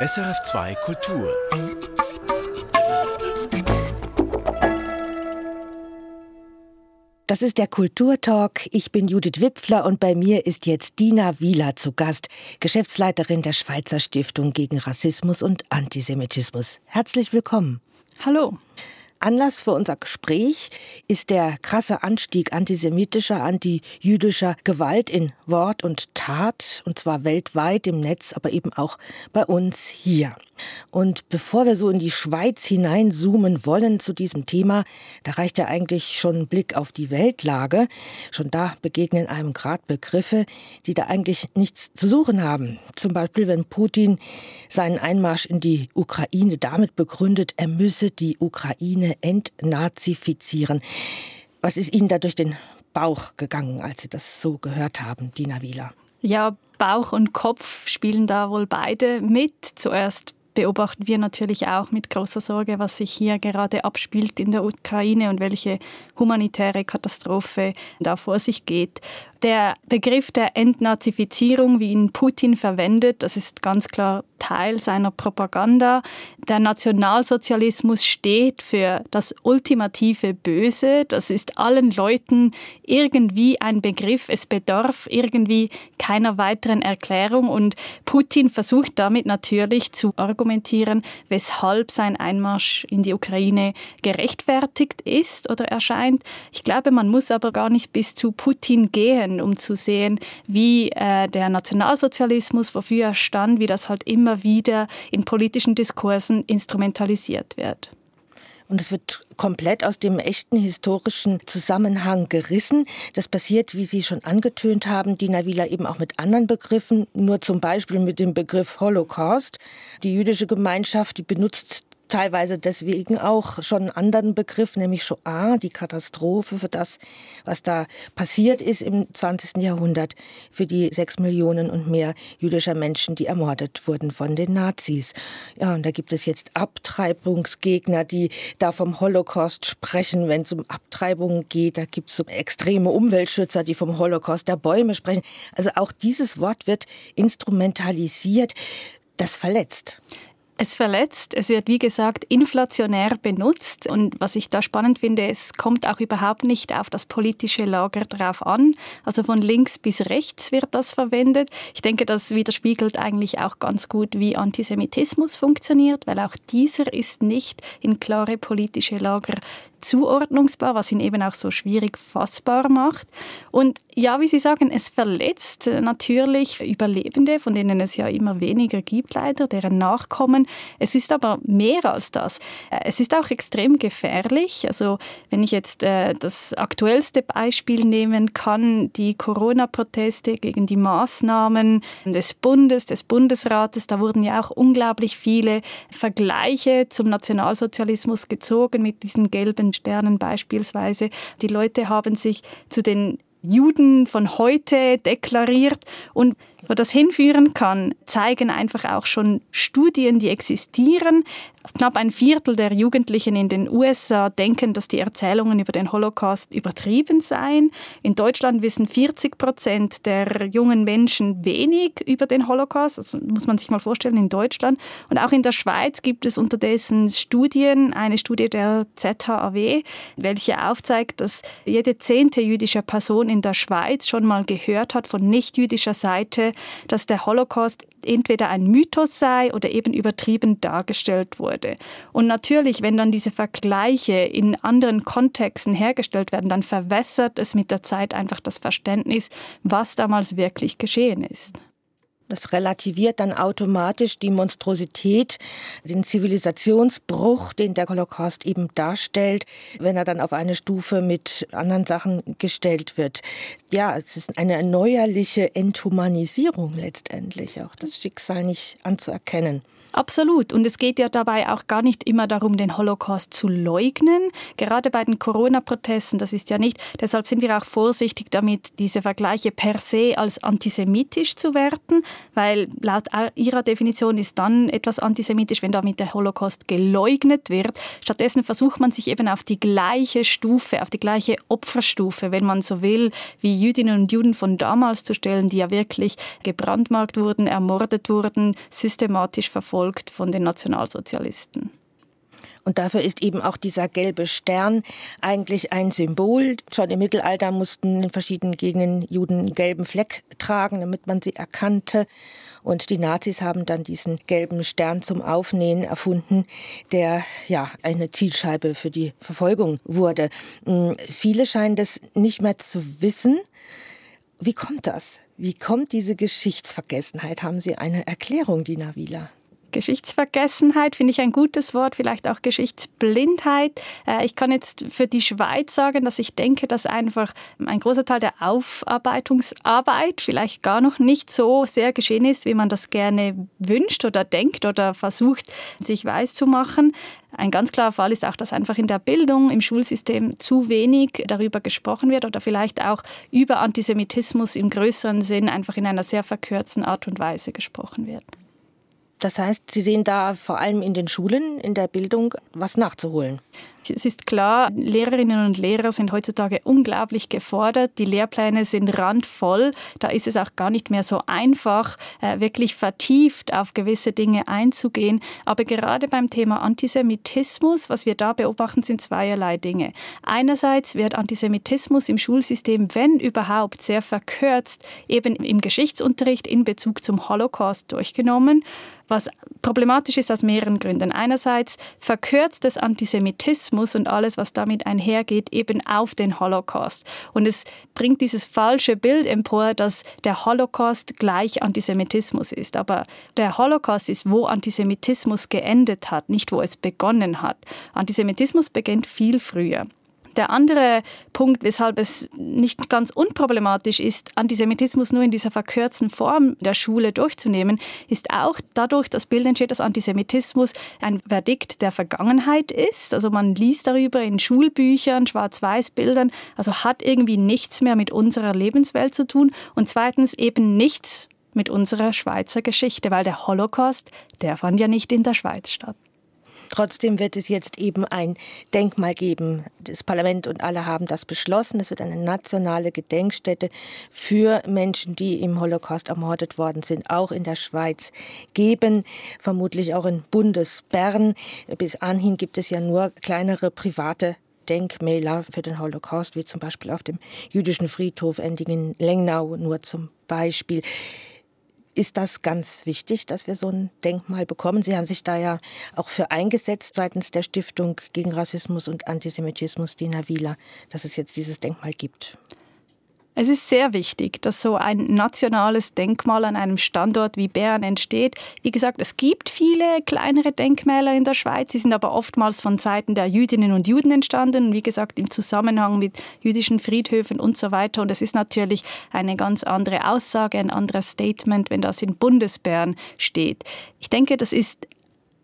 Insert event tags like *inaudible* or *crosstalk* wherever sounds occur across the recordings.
SRF2 Kultur. Das ist der Kulturtalk. Ich bin Judith Wipfler und bei mir ist jetzt Dina Wieler zu Gast, Geschäftsleiterin der Schweizer Stiftung gegen Rassismus und Antisemitismus. Herzlich willkommen. Hallo. Anlass für unser Gespräch ist der krasse Anstieg antisemitischer, antijüdischer Gewalt in Wort und Tat, und zwar weltweit im Netz, aber eben auch bei uns hier. Und bevor wir so in die Schweiz hineinzoomen wollen zu diesem Thema, da reicht ja eigentlich schon ein Blick auf die Weltlage. Schon da begegnen einem gerade Begriffe, die da eigentlich nichts zu suchen haben. Zum Beispiel, wenn Putin seinen Einmarsch in die Ukraine damit begründet, er müsse die Ukraine Ukraine entnazifizieren. Was ist Ihnen da durch den Bauch gegangen, als Sie das so gehört haben, Dina Wieler? Ja, Bauch und Kopf spielen da wohl beide mit. Zuerst beobachten wir natürlich auch mit großer Sorge, was sich hier gerade abspielt in der Ukraine und welche humanitäre Katastrophe da vor sich geht. Der Begriff der Entnazifizierung, wie ihn Putin verwendet, das ist ganz klar Teil seiner Propaganda. Der Nationalsozialismus steht für das ultimative Böse. Das ist allen Leuten irgendwie ein Begriff. Es bedarf irgendwie keiner weiteren Erklärung. Und Putin versucht damit natürlich zu argumentieren, weshalb sein Einmarsch in die Ukraine gerechtfertigt ist oder erscheint. Ich glaube, man muss aber gar nicht bis zu Putin gehen um zu sehen, wie äh, der Nationalsozialismus, wofür er stand, wie das halt immer wieder in politischen Diskursen instrumentalisiert wird. Und es wird komplett aus dem echten historischen Zusammenhang gerissen. Das passiert, wie Sie schon angetönt haben, Dina Wieler eben auch mit anderen Begriffen, nur zum Beispiel mit dem Begriff Holocaust. Die jüdische Gemeinschaft, die benutzt teilweise deswegen auch schon einen anderen Begriff, nämlich Shoah, die Katastrophe für das, was da passiert ist im 20. Jahrhundert, für die sechs Millionen und mehr jüdischer Menschen, die ermordet wurden von den Nazis. Ja, und da gibt es jetzt Abtreibungsgegner, die da vom Holocaust sprechen, wenn es um Abtreibungen geht. Da gibt es so extreme Umweltschützer, die vom Holocaust der Bäume sprechen. Also auch dieses Wort wird instrumentalisiert. Das verletzt. Es verletzt, es wird wie gesagt inflationär benutzt und was ich da spannend finde, es kommt auch überhaupt nicht auf das politische Lager drauf an. Also von links bis rechts wird das verwendet. Ich denke, das widerspiegelt eigentlich auch ganz gut, wie Antisemitismus funktioniert, weil auch dieser ist nicht in klare politische Lager zuordnungsbar, was ihn eben auch so schwierig fassbar macht. Und ja, wie Sie sagen, es verletzt natürlich Überlebende, von denen es ja immer weniger gibt, leider, deren Nachkommen. Es ist aber mehr als das. Äh, es ist auch extrem gefährlich. Also wenn ich jetzt äh, das aktuellste Beispiel nehmen kann, die Corona-Proteste gegen die Maßnahmen des Bundes, des Bundesrates, da wurden ja auch unglaublich viele Vergleiche zum Nationalsozialismus gezogen mit diesen gelben den Sternen beispielsweise. Die Leute haben sich zu den Juden von heute deklariert und wo das hinführen kann, zeigen einfach auch schon Studien, die existieren. Knapp ein Viertel der Jugendlichen in den USA denken, dass die Erzählungen über den Holocaust übertrieben seien. In Deutschland wissen 40 Prozent der jungen Menschen wenig über den Holocaust. Das muss man sich mal vorstellen in Deutschland. Und auch in der Schweiz gibt es unterdessen Studien, eine Studie der ZHAW, welche aufzeigt, dass jede zehnte jüdische Person in der Schweiz schon mal gehört hat von nicht-jüdischer Seite, dass der Holocaust entweder ein Mythos sei oder eben übertrieben dargestellt wurde. Und natürlich, wenn dann diese Vergleiche in anderen Kontexten hergestellt werden, dann verwässert es mit der Zeit einfach das Verständnis, was damals wirklich geschehen ist. Das relativiert dann automatisch die Monstrosität, den Zivilisationsbruch, den der Holocaust eben darstellt, wenn er dann auf eine Stufe mit anderen Sachen gestellt wird. Ja, es ist eine erneuerliche Enthumanisierung letztendlich, auch das Schicksal nicht anzuerkennen. Absolut. Und es geht ja dabei auch gar nicht immer darum, den Holocaust zu leugnen. Gerade bei den Corona-Protesten, das ist ja nicht. Deshalb sind wir auch vorsichtig damit, diese Vergleiche per se als antisemitisch zu werten, weil laut ihrer Definition ist dann etwas antisemitisch, wenn damit der Holocaust geleugnet wird. Stattdessen versucht man sich eben auf die gleiche Stufe, auf die gleiche Opferstufe, wenn man so will, wie Jüdinnen und Juden von damals zu stellen, die ja wirklich gebrandmarkt wurden, ermordet wurden, systematisch verfolgt gefolgt von den Nationalsozialisten. Und dafür ist eben auch dieser gelbe Stern eigentlich ein Symbol. Schon im Mittelalter mussten in verschiedenen Gegenden Juden einen gelben Fleck tragen, damit man sie erkannte. Und die Nazis haben dann diesen gelben Stern zum Aufnähen erfunden, der ja eine Zielscheibe für die Verfolgung wurde. Hm, viele scheinen das nicht mehr zu wissen. Wie kommt das? Wie kommt diese Geschichtsvergessenheit? Haben Sie eine Erklärung, Dina Wieler? Geschichtsvergessenheit finde ich ein gutes Wort, vielleicht auch Geschichtsblindheit. Äh, ich kann jetzt für die Schweiz sagen, dass ich denke, dass einfach ein großer Teil der Aufarbeitungsarbeit vielleicht gar noch nicht so sehr geschehen ist, wie man das gerne wünscht oder denkt oder versucht, sich weiß zu machen. Ein ganz klarer Fall ist auch, dass einfach in der Bildung, im Schulsystem zu wenig darüber gesprochen wird oder vielleicht auch über Antisemitismus im größeren Sinn einfach in einer sehr verkürzten Art und Weise gesprochen wird. Das heißt, Sie sehen da vor allem in den Schulen, in der Bildung was nachzuholen. Es ist klar, Lehrerinnen und Lehrer sind heutzutage unglaublich gefordert. Die Lehrpläne sind randvoll. Da ist es auch gar nicht mehr so einfach, äh, wirklich vertieft auf gewisse Dinge einzugehen. Aber gerade beim Thema Antisemitismus, was wir da beobachten, sind zweierlei Dinge. Einerseits wird Antisemitismus im Schulsystem, wenn überhaupt, sehr verkürzt, eben im Geschichtsunterricht in Bezug zum Holocaust durchgenommen was problematisch ist aus mehreren Gründen. Einerseits verkürzt das Antisemitismus und alles, was damit einhergeht, eben auf den Holocaust. Und es bringt dieses falsche Bild empor, dass der Holocaust gleich Antisemitismus ist. Aber der Holocaust ist, wo Antisemitismus geendet hat, nicht wo es begonnen hat. Antisemitismus beginnt viel früher. Der andere Punkt, weshalb es nicht ganz unproblematisch ist, Antisemitismus nur in dieser verkürzten Form der Schule durchzunehmen, ist auch dadurch das Bild entsteht, dass Antisemitismus ein Verdikt der Vergangenheit ist. Also man liest darüber in Schulbüchern, Schwarz-Weiß-Bildern, also hat irgendwie nichts mehr mit unserer Lebenswelt zu tun und zweitens eben nichts mit unserer Schweizer Geschichte, weil der Holocaust, der fand ja nicht in der Schweiz statt. Trotzdem wird es jetzt eben ein Denkmal geben. Das Parlament und alle haben das beschlossen. Es wird eine nationale Gedenkstätte für Menschen, die im Holocaust ermordet worden sind, auch in der Schweiz geben, vermutlich auch in Bundesbern. Bis anhin gibt es ja nur kleinere private Denkmäler für den Holocaust, wie zum Beispiel auf dem jüdischen Friedhof Endingen-Lengnau, nur zum Beispiel ist das ganz wichtig, dass wir so ein Denkmal bekommen. Sie haben sich da ja auch für eingesetzt seitens der Stiftung gegen Rassismus und Antisemitismus, Dina Wieler, dass es jetzt dieses Denkmal gibt. Es ist sehr wichtig, dass so ein nationales Denkmal an einem Standort wie Bern entsteht. Wie gesagt, es gibt viele kleinere Denkmäler in der Schweiz, sie sind aber oftmals von Seiten der Jüdinnen und Juden entstanden, wie gesagt im Zusammenhang mit jüdischen Friedhöfen und so weiter. Und es ist natürlich eine ganz andere Aussage, ein anderes Statement, wenn das in Bundesbern steht. Ich denke, das ist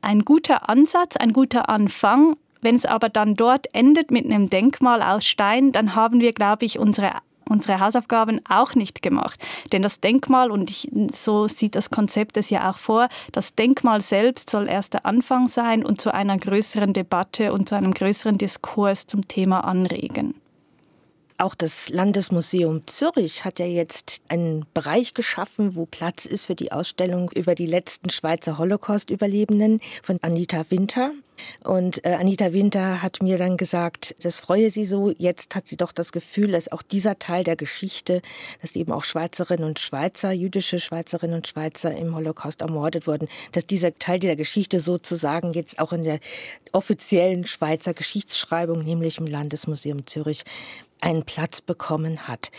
ein guter Ansatz, ein guter Anfang. Wenn es aber dann dort endet mit einem Denkmal aus Stein, dann haben wir, glaube ich, unsere unsere Hausaufgaben auch nicht gemacht. Denn das Denkmal, und ich, so sieht das Konzept es ja auch vor, das Denkmal selbst soll erst der Anfang sein und zu einer größeren Debatte und zu einem größeren Diskurs zum Thema anregen. Auch das Landesmuseum Zürich hat ja jetzt einen Bereich geschaffen, wo Platz ist für die Ausstellung über die letzten Schweizer Holocaust-Überlebenden von Anita Winter. Und äh, Anita Winter hat mir dann gesagt, das freue sie so. Jetzt hat sie doch das Gefühl, dass auch dieser Teil der Geschichte, dass eben auch Schweizerinnen und Schweizer, jüdische Schweizerinnen und Schweizer im Holocaust ermordet wurden, dass dieser Teil der Geschichte sozusagen jetzt auch in der offiziellen Schweizer Geschichtsschreibung, nämlich im Landesmuseum Zürich, einen Platz bekommen hat.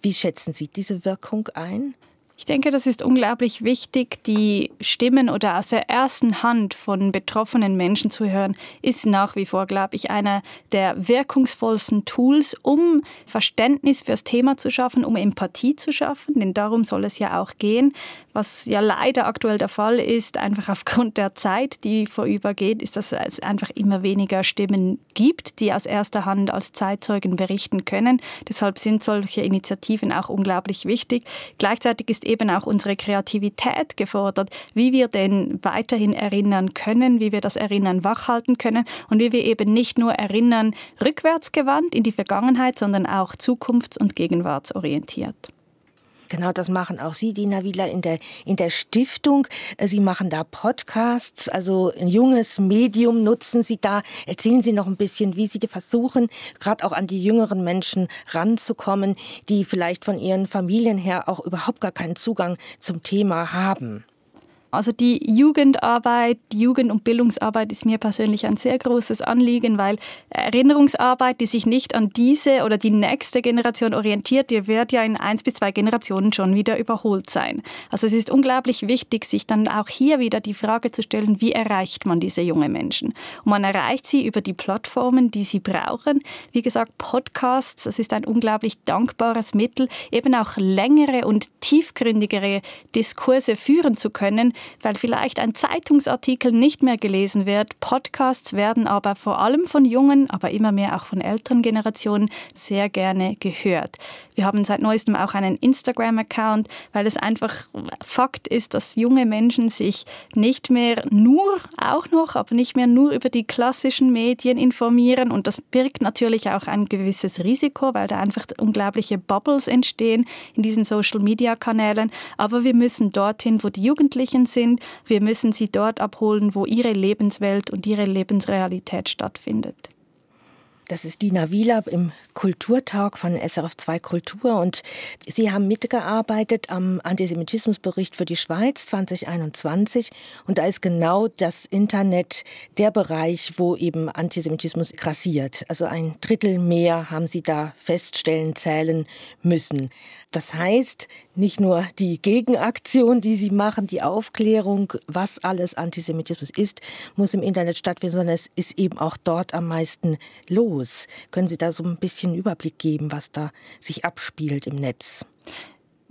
Wie schätzen Sie diese Wirkung ein? Ich denke, das ist unglaublich wichtig, die Stimmen oder aus der ersten Hand von betroffenen Menschen zu hören, ist nach wie vor, glaube ich, einer der wirkungsvollsten Tools, um Verständnis fürs Thema zu schaffen, um Empathie zu schaffen, denn darum soll es ja auch gehen. Was ja leider aktuell der Fall ist, einfach aufgrund der Zeit, die vorübergeht, ist, dass es einfach immer weniger Stimmen gibt, die aus erster Hand als Zeitzeugen berichten können. Deshalb sind solche Initiativen auch unglaublich wichtig. Gleichzeitig ist eben auch unsere Kreativität gefordert, wie wir denn weiterhin erinnern können, wie wir das Erinnern wachhalten können und wie wir eben nicht nur erinnern rückwärtsgewandt in die Vergangenheit, sondern auch zukunfts- und gegenwartsorientiert. Genau, das machen auch Sie, Dina Wieler, in der, in der Stiftung. Äh, Sie machen da Podcasts, also ein junges Medium nutzen Sie da. Erzählen Sie noch ein bisschen, wie Sie versuchen, gerade auch an die jüngeren Menschen ranzukommen, die vielleicht von ihren Familien her auch überhaupt gar keinen Zugang zum Thema haben. Also die Jugendarbeit, die Jugend- und Bildungsarbeit ist mir persönlich ein sehr großes Anliegen, weil Erinnerungsarbeit, die sich nicht an diese oder die nächste Generation orientiert, die wird ja in eins bis zwei Generationen schon wieder überholt sein. Also es ist unglaublich wichtig, sich dann auch hier wieder die Frage zu stellen, wie erreicht man diese jungen Menschen? Und man erreicht sie über die Plattformen, die sie brauchen. Wie gesagt, Podcasts, das ist ein unglaublich dankbares Mittel, eben auch längere und tiefgründigere Diskurse führen zu können, weil vielleicht ein Zeitungsartikel nicht mehr gelesen wird. Podcasts werden aber vor allem von jungen, aber immer mehr auch von älteren Generationen sehr gerne gehört. Wir haben seit neuestem auch einen Instagram-Account, weil es einfach Fakt ist, dass junge Menschen sich nicht mehr nur, auch noch, aber nicht mehr nur über die klassischen Medien informieren. Und das birgt natürlich auch ein gewisses Risiko, weil da einfach unglaubliche Bubbles entstehen in diesen Social-Media-Kanälen. Aber wir müssen dorthin, wo die Jugendlichen sind. Wir müssen sie dort abholen, wo ihre Lebenswelt und ihre Lebensrealität stattfindet. Das ist Dina Wieler im Kulturtag von SRF2 Kultur und Sie haben mitgearbeitet am Antisemitismusbericht für die Schweiz 2021 und da ist genau das Internet der Bereich, wo eben Antisemitismus grassiert. Also ein Drittel mehr haben Sie da feststellen, zählen müssen. Das heißt, nicht nur die Gegenaktion, die Sie machen, die Aufklärung, was alles Antisemitismus ist, muss im Internet stattfinden, sondern es ist eben auch dort am meisten los. Können Sie da so ein bisschen Überblick geben, was da sich abspielt im Netz?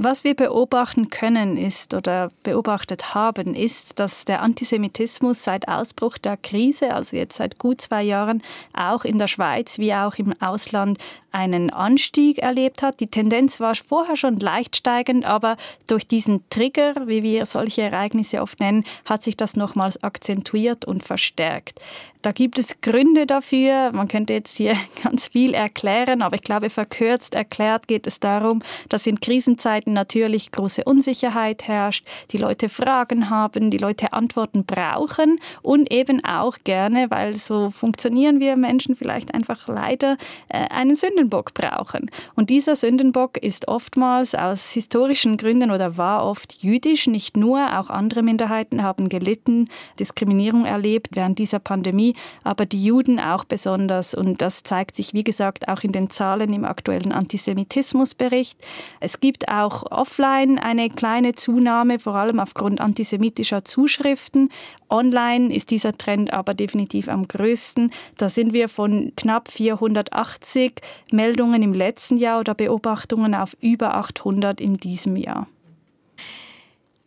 Was wir beobachten können ist oder beobachtet haben, ist, dass der Antisemitismus seit Ausbruch der Krise, also jetzt seit gut zwei Jahren, auch in der Schweiz wie auch im Ausland einen Anstieg erlebt hat. Die Tendenz war vorher schon leicht steigend, aber durch diesen Trigger, wie wir solche Ereignisse oft nennen, hat sich das nochmals akzentuiert und verstärkt. Da gibt es Gründe dafür. Man könnte jetzt hier *laughs* ganz viel erklären, aber ich glaube, verkürzt erklärt geht es darum, dass in Krisenzeiten natürlich große Unsicherheit herrscht, die Leute Fragen haben, die Leute Antworten brauchen und eben auch gerne, weil so funktionieren wir Menschen vielleicht einfach leider, äh, einen Sündenbock brauchen. Und dieser Sündenbock ist oftmals aus historischen Gründen oder war oft jüdisch, nicht nur, auch andere Minderheiten haben gelitten, Diskriminierung erlebt während dieser Pandemie aber die Juden auch besonders. Und das zeigt sich, wie gesagt, auch in den Zahlen im aktuellen Antisemitismusbericht. Es gibt auch offline eine kleine Zunahme, vor allem aufgrund antisemitischer Zuschriften. Online ist dieser Trend aber definitiv am größten. Da sind wir von knapp 480 Meldungen im letzten Jahr oder Beobachtungen auf über 800 in diesem Jahr.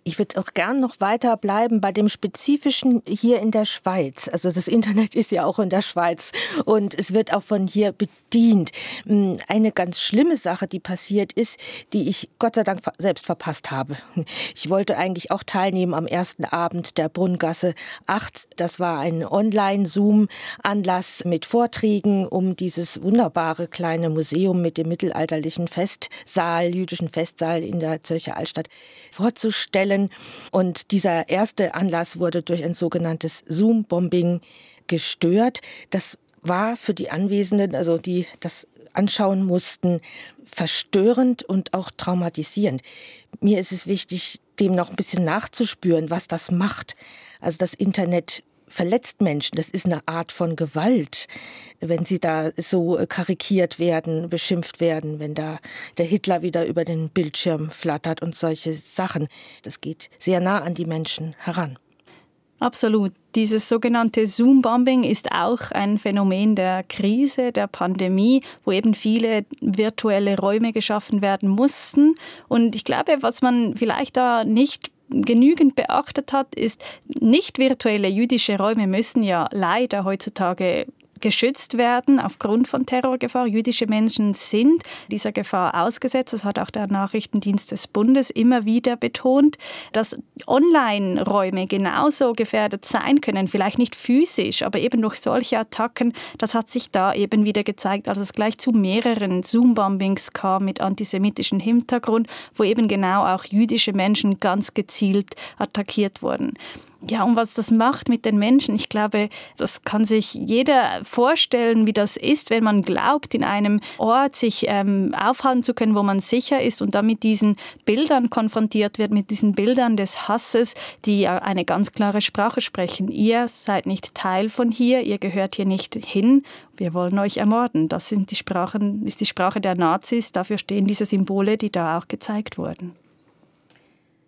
Ich würde auch gern noch weiter bleiben bei dem Spezifischen hier in der Schweiz. Also das Internet ist ja auch in der Schweiz und es wird auch von hier bedient. Hm, eine ganz schlimme Sache, die passiert ist, die ich Gott sei Dank selbst verpasst habe. *laughs* Ich wollte eigentlich auch teilnehmen am ersten Abend der Brunngasse 8. Das war ein Online-Zoom-Anlass mit Vorträgen um dieses wunderbare kleine Museum mit dem mittelalterlichen Festsaal, jüdischen Festsaal in der Zürcher Altstadt vorzustellen Fällen. Und dieser erste Anlass wurde durch ein sogenanntes Zoom-Bombing gestört. Das war für die Anwesenden, also die das anschauen mussten, verstörend und auch traumatisierend. Mir ist es wichtig, dem noch ein bisschen nachzuspüren, was das macht. Also das Internet verletzt Menschen. Das ist eine Art von Gewalt, wenn sie da so karikiert werden, beschimpft werden, wenn da der Hitler wieder über den Bildschirm flattert und solche Sachen. Das geht sehr nah an die Menschen heran. Absolut. Dieses sogenannte Zoom-Bombing ist auch ein Phänomen der Krise, der Pandemie, wo eben viele virtuelle Räume geschaffen werden mussten. Und ich glaube, was man vielleicht da nicht genügend beachtet hat, ist, nicht virtuelle jüdische Räume müssen ja leider heutzutage geschützt werden aufgrund von Terrorgefahr. Jüdische Menschen sind dieser Gefahr ausgesetzt. Das hat auch der Nachrichtendienst des Bundes immer wieder betont, dass Online-Räume genauso gefährdet sein können, vielleicht nicht physisch, aber eben durch solche Attacken. Das hat sich da eben wieder gezeigt, als es gleich zu mehreren Zoom-Bombings kam mit antisemitischem Hintergrund, wo eben genau auch jüdische Menschen ganz gezielt attackiert wurden. Ja, und was das macht mit den Menschen, ich glaube, das kann sich jeder vorstellen, wie das ist, wenn man glaubt, in einem Ort sich ähm, aufhalten zu können, wo man sicher ist und dann mit diesen Bildern konfrontiert wird, mit diesen Bildern des Hasses, die eine ganz klare Sprache sprechen. Ihr seid nicht Teil von hier, ihr gehört hier nicht hin, wir wollen euch ermorden. Das sind die Sprachen, ist die Sprache der Nazis, dafür stehen diese Symbole, die da auch gezeigt wurden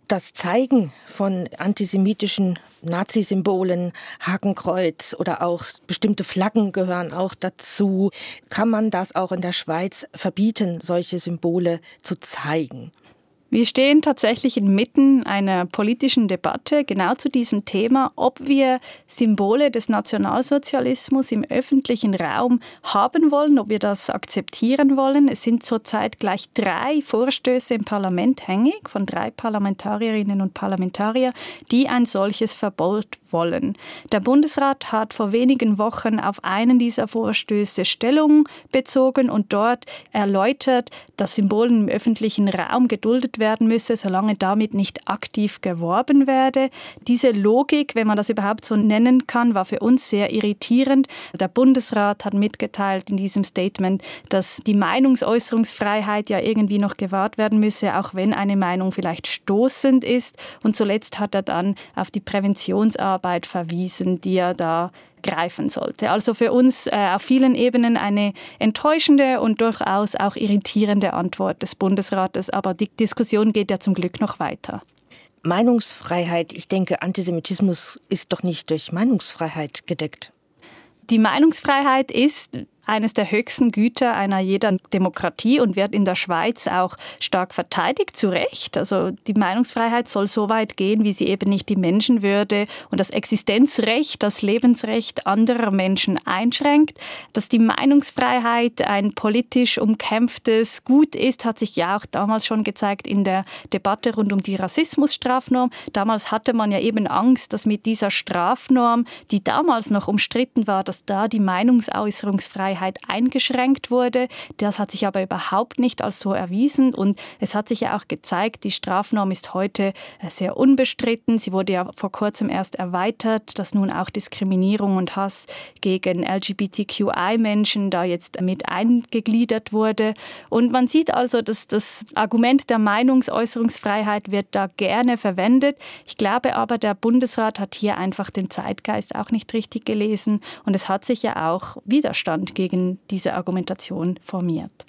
das Zeigen von antisemitischen Nazisymbolen, Hakenkreuz oder auch bestimmte Flaggen gehören auch dazu. Kann man das auch in der Schweiz verbieten, solche Symbole zu zeigen? Wir stehen tatsächlich inmitten einer politischen Debatte genau zu diesem Thema, ob wir Symbole des Nationalsozialismus im öffentlichen Raum haben wollen, ob wir das akzeptieren wollen. Es sind zurzeit gleich drei Vorstöße im Parlament hängig von drei Parlamentarierinnen und Parlamentariern, die ein solches Verbot wollen. Der Bundesrat hat vor wenigen Wochen auf einen dieser Vorstöße Stellung bezogen und dort erläutert, dass Symbolen im öffentlichen Raum geduldet werden müsse, solange damit nicht aktiv geworben werde. Diese Logik, wenn man das überhaupt so nennen kann, war für uns sehr irritierend. Der Bundesrat hat mitgeteilt in diesem Statement, dass die Meinungsäußerungsfreiheit ja irgendwie noch gewahrt werden müsse, auch wenn eine Meinung vielleicht stoßend ist. Und zuletzt hat er dann auf die Präventionsarbeit Arbeit verwiesen, die er da greifen sollte. Also für uns äh, auf vielen Ebenen eine enttäuschende und durchaus auch irritierende Antwort des Bundesrates, aber die Diskussion geht ja zum Glück noch weiter. Meinungsfreiheit, ich denke, Antisemitismus ist doch nicht durch Meinungsfreiheit gedeckt. Die Meinungsfreiheit ist eines der höchsten Güter einer jeder Demokratie und wird in der Schweiz auch stark verteidigt, zu Recht. Also die Meinungsfreiheit soll so weit gehen, wie sie eben nicht die Menschenwürde und das Existenzrecht, das Lebensrecht anderer Menschen einschränkt. Dass die Meinungsfreiheit ein politisch umkämpftes Gut ist, hat sich ja auch damals schon gezeigt in der Debatte rund um die Rassismusstrafnorm. Damals hatte man ja eben Angst, dass mit dieser Strafnorm, die damals noch umstritten war, dass da die Meinungsäußerungsfreiheit Freiheit eingeschränkt wurde. Das hat sich aber überhaupt nicht als so erwiesen und es hat sich ja auch gezeigt, die Strafnorm ist heute äh, sehr unbestritten. Sie wurde ja vor kurzem erst erweitert, dass nun auch Diskriminierung und Hass gegen LGBTQI-Menschen da jetzt mit eingegliedert wurde. Und man sieht also, dass das Argument der Meinungsäußerungsfreiheit wird da gerne verwendet. Ich glaube aber, der Bundesrat hat hier einfach den Zeitgeist auch nicht richtig gelesen und es hat sich ja auch Widerstand gegen gegen diese Argumentation formiert.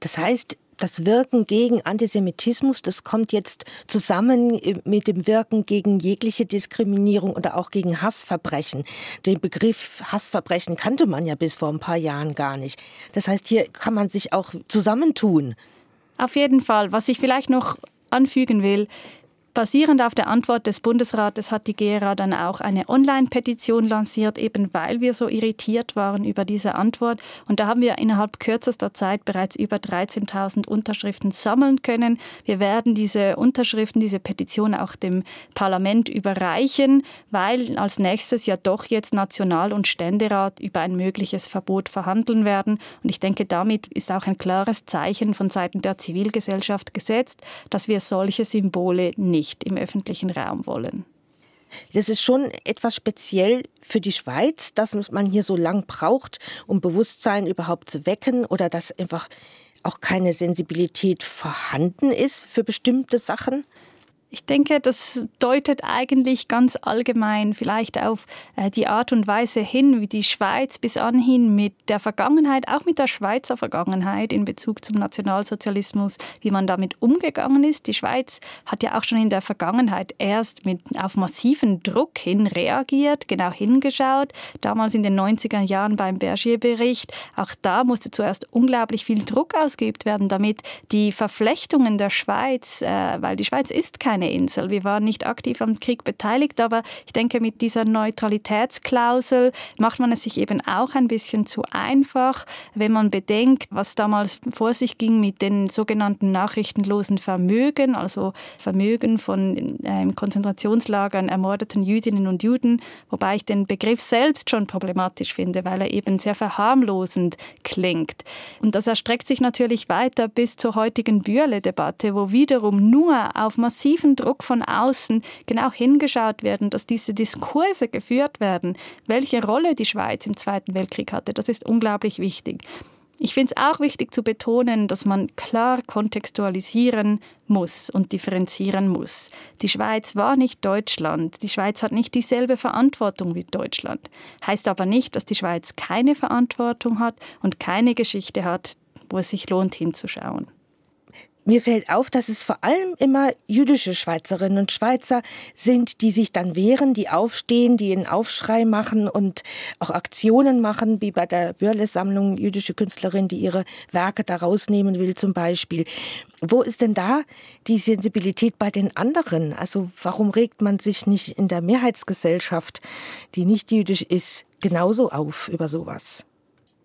Das heißt, das Wirken gegen Antisemitismus, das kommt jetzt zusammen mit dem Wirken gegen jegliche Diskriminierung oder auch gegen Hassverbrechen. Den Begriff Hassverbrechen kannte man ja bis vor ein paar Jahren gar nicht. Das heißt, hier kann man sich auch zusammentun. Auf jeden Fall. Was ich vielleicht noch anfügen will, Basierend auf der Antwort des Bundesrates hat die GERA dann auch eine Online-Petition lanciert, eben weil wir so irritiert waren über diese Antwort. Und da haben wir innerhalb kürzester Zeit bereits über 13.000 Unterschriften sammeln können. Wir werden diese Unterschriften, diese Petition auch dem Parlament überreichen, weil als nächstes ja doch jetzt National- und Ständerat über ein mögliches Verbot verhandeln werden. Und ich denke, damit ist auch ein klares Zeichen von Seiten der Zivilgesellschaft gesetzt, dass wir solche Symbole nicht nicht im öffentlichen Raum wollen. Das ist schon etwas speziell für die Schweiz, dass man hier so lang braucht, um Bewusstsein überhaupt zu wecken oder dass einfach auch keine Sensibilität vorhanden ist für bestimmte Sachen. Ich denke, das deutet eigentlich ganz allgemein vielleicht auf äh, die Art und Weise hin, wie die Schweiz bis anhin mit der Vergangenheit, auch mit der Schweizer Vergangenheit in Bezug zum Nationalsozialismus, wie man damit umgegangen ist. Die Schweiz hat ja auch schon in der Vergangenheit erst mit auf massiven Druck hin reagiert, genau hingeschaut. Damals in den 90er Jahren beim Bergier-Bericht. Auch da musste zuerst unglaublich viel Druck ausgeübt werden, damit die Verflechtungen der Schweiz, äh, weil die Schweiz ist kein keine Insel. Wir waren nicht aktiv am Krieg beteiligt, aber ich denke, mit dieser Neutralitätsklausel macht man es sich eben auch ein bisschen zu einfach, wenn man bedenkt, was damals vor sich ging mit den sogenannten nachrichtenlosen Vermögen, also Vermögen von äh, im Konzentrationslagern ermordeten Jüdinnen und Juden, wobei ich den Begriff selbst schon problematisch finde, weil er eben sehr verharmlosend klingt. Und das erstreckt sich natürlich weiter bis zur heutigen Bürle-Debatte, wo wiederum nur auf massiven Druck von außen genau hingeschaut werden, dass diese Diskurse geführt werden, welche Rolle die Schweiz im Zweiten Weltkrieg hatte. Das ist unglaublich wichtig. Ich finde es auch wichtig zu betonen, dass man klar kontextualisieren muss und differenzieren muss. Die Schweiz war nicht Deutschland. Die Schweiz hat nicht dieselbe Verantwortung wie Deutschland. Heißt aber nicht, dass die Schweiz keine Verantwortung hat und keine Geschichte hat, wo es sich lohnt hinzuschauen. Mir fällt auf, dass es vor allem immer jüdische Schweizerinnen und Schweizer sind, die sich dann wehren, die aufstehen, die einen Aufschrei machen und auch Aktionen machen, wie bei der Börle-Sammlung jüdische Künstlerin, die ihre Werke da rausnehmen will zum Beispiel. Wo ist denn da die Sensibilität bei den anderen? Also warum regt man sich nicht in der Mehrheitsgesellschaft, die nicht jüdisch ist, genauso auf über sowas?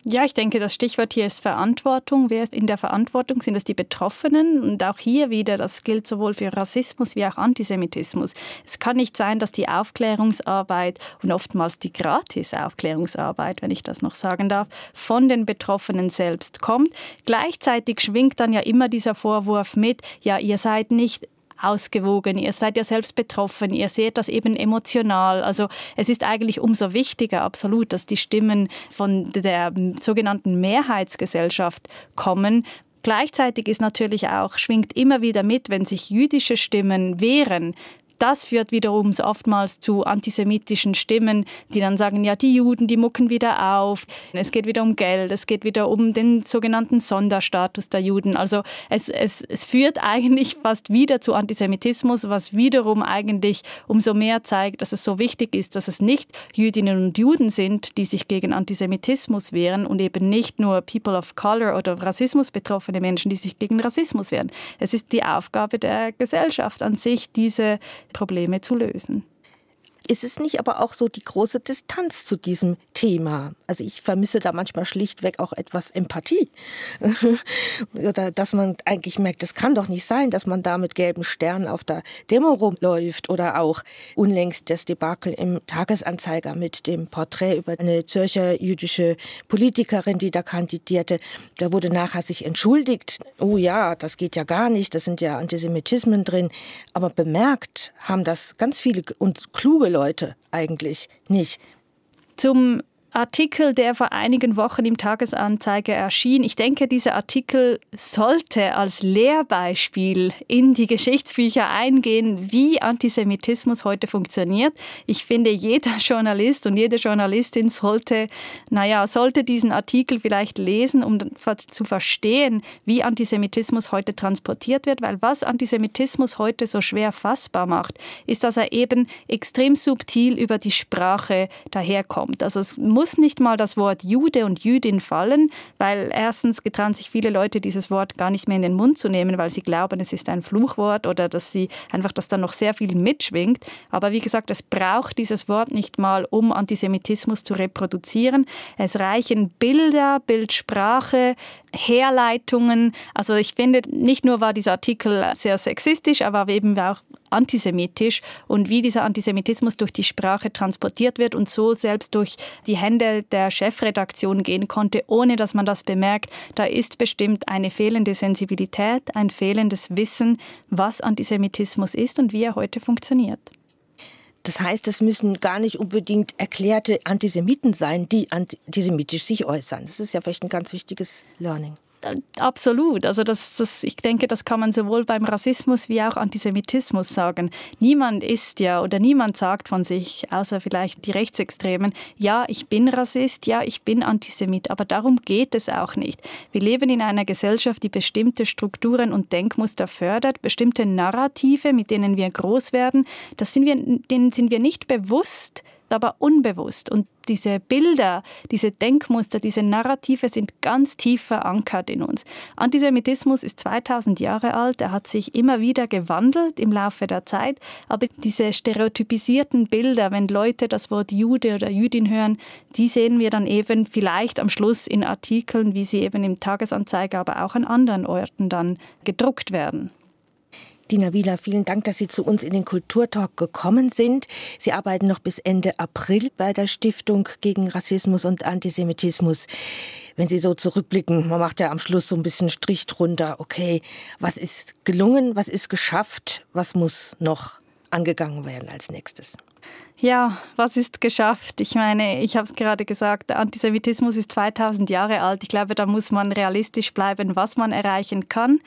Ja, ich denke, das Stichwort hier ist Verantwortung. Wer ist in der Verantwortung? Sind es die Betroffenen? Und auch hier wieder, das gilt sowohl für Rassismus wie auch Antisemitismus. Es kann nicht sein, dass die Aufklärungsarbeit und oftmals die Gratis-Aufklärungsarbeit, wenn ich das noch sagen darf, von den Betroffenen selbst kommt. Gleichzeitig schwingt dann ja immer dieser Vorwurf mit, ja, ihr seid nicht ausgewogen, ihr seid ja selbst betroffen, ihr seht das eben emotional. Also es ist eigentlich umso wichtiger, absolut, dass die Stimmen von der sogenannten Mehrheitsgesellschaft kommen, Gleichzeitig ist natürlich auch, schwingt immer wieder mit, wenn sich jüdische Stimmen wehren, das führt wiederum oftmals zu antisemitischen Stimmen, die dann sagen, ja, die Juden, die mucken wieder auf, es geht wieder um Geld, es geht wieder um den sogenannten Sonderstatus der Juden. Also es, es, es führt eigentlich fast wieder zu Antisemitismus, was wiederum eigentlich umso mehr zeigt, dass es so wichtig ist, dass es nicht Jüdinnen und Juden sind, die sich gegen Antisemitismus wehren und eben nicht nur People of Color oder Rassismus betroffene Menschen, die sich gegen Rassismus wehren. Es ist die Aufgabe der Gesellschaft an sich, diese Probleme zu lösen. Ist es nicht aber auch so die große Distanz zu diesem Thema? Also ich vermisse da manchmal schlichtweg auch etwas Empathie. *laughs* Oder dass man eigentlich merkt, es kann doch nicht sein, dass man da mit gelben Sternen auf der Demo rumläuft. Oder auch unlängst das Debakel im Tagesanzeiger mit dem Porträt über eine Zürcher jüdische Politikerin, die da kandidierte. Da wurde nachher sich entschuldigt. Oh ja, das geht ja gar nicht, da sind ja Antisemitismen drin. Aber bemerkt haben das ganz viele und kluge Leute eigentlich nicht. Zum Artikel, der vor einigen Wochen im Tagesanzeiger erschien. Ich denke, dieser Artikel sollte als Lehrbeispiel in die Geschichtsbücher eingehen, wie Antisemitismus heute funktioniert. Ich finde, jeder *laughs* Journalist und jede Journalistin sollte, naja, sollte diesen Artikel vielleicht lesen, um zu verstehen, wie Antisemitismus heute transportiert wird, weil was Antisemitismus heute so schwer fassbar macht, ist, dass er eben extrem subtil über die Sprache daherkommt. Also es muss muss nicht mal das Wort Jude und Jüdin fallen, weil erstens getrauen sich viele Leute dieses Wort gar nicht mehr in den Mund zu nehmen, weil sie glauben, es ist ein Fluchwort oder dass sie einfach, dass da noch sehr viel mitschwingt. Aber wie gesagt, es braucht dieses Wort nicht mal, um Antisemitismus zu reproduzieren. Es reichen Bilder, Bildsprache, Herleitungen. Also ich finde, nicht nur war dieser Artikel sehr sexistisch, aber eben auch antisemitisch und wie dieser Antisemitismus durch die Sprache transportiert wird und so selbst durch die Hände der Chefredaktion gehen konnte, ohne dass man das bemerkt. Da ist bestimmt eine fehlende Sensibilität, ein fehlendes Wissen, was Antisemitismus ist und wie er heute funktioniert. Das heißt, es müssen gar nicht unbedingt erklärte Antisemiten sein, die antisemitisch sich äußern. Das ist ja vielleicht ein ganz wichtiges Learning. Absolut. Also das, das, ich denke, das kann man sowohl beim Rassismus wie auch Antisemitismus sagen. Niemand ist ja oder niemand sagt von sich, außer vielleicht die Rechtsextremen, ja, ich bin Rassist, ja, ich bin Antisemit. Aber darum geht es auch nicht. Wir leben in einer Gesellschaft, die bestimmte Strukturen und Denkmuster fördert, bestimmte Narrative, mit denen wir groß werden. Das sind wir, denen sind wir nicht bewusst aber unbewusst. Und diese Bilder, diese Denkmuster, diese Narrative sind ganz tief verankert in uns. Antisemitismus ist 2000 Jahre alt, er hat sich immer wieder gewandelt im Laufe der Zeit, aber diese stereotypisierten Bilder, wenn Leute das Wort Jude oder Jüdin hören, die sehen wir dann eben vielleicht am Schluss in Artikeln, wie sie eben im Tagesanzeiger, aber auch an anderen Orten dann gedruckt werden. Dina Wieler, vielen Dank, dass Sie zu uns in den Kulturtalk gekommen sind. Sie arbeiten noch bis Ende April bei der Stiftung gegen Rassismus und Antisemitismus. Wenn Sie so zurückblicken, man macht ja am Schluss so ein bisschen Strich drunter. Okay, was ist gelungen, was ist geschafft, was muss noch angegangen werden als nächstes? Ja, was ist geschafft? Ich meine, ich habe es gerade gesagt, der Antisemitismus ist 2000 Jahre alt. Ich glaube, da muss man realistisch bleiben, was man erreichen kann.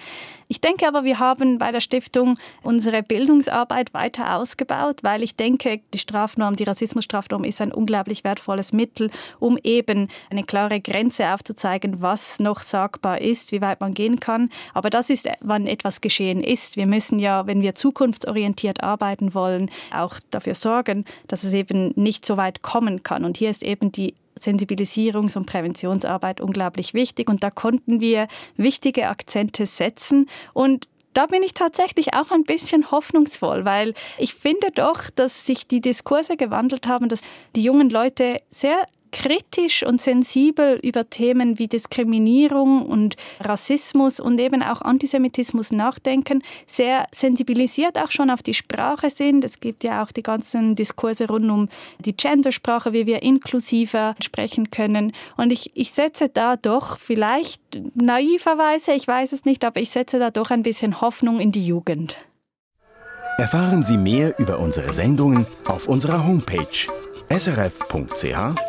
Ich denke aber, wir haben bei der Stiftung unsere Bildungsarbeit weiter ausgebaut, weil ich denke, die Strafnorm, die Rassismusstrafnorm ist ein unglaublich wertvolles Mittel, um eben eine klare Grenze aufzuzeigen, was noch sagbar ist, wie weit man gehen kann. Aber das ist, wann etwas geschehen ist. Wir müssen ja, wenn wir zukunftsorientiert arbeiten wollen, auch dafür sorgen, dass es eben nicht so weit kommen kann. Und hier ist eben die Sensibilisierungs- und Präventionsarbeit unglaublich wichtig. Und da konnten wir wichtige Akzente setzen. Und da bin ich tatsächlich auch ein bisschen hoffnungsvoll, weil ich finde doch, dass sich die Diskurse gewandelt haben, dass die jungen Leute sehr kritisch und sensibel über Themen wie Diskriminierung und Rassismus und eben auch Antisemitismus nachdenken, sehr sensibilisiert auch schon auf die Sprache sind. Es gibt ja auch die ganzen Diskurse rund um die Gendersprache, wie wir inklusiver sprechen können. Und ich, ich setze da doch vielleicht naiverweise, ich weiß es nicht, aber ich setze da doch ein bisschen Hoffnung in die Jugend. Erfahren Sie mehr über unsere Sendungen auf unserer Homepage srf.ch-kultur.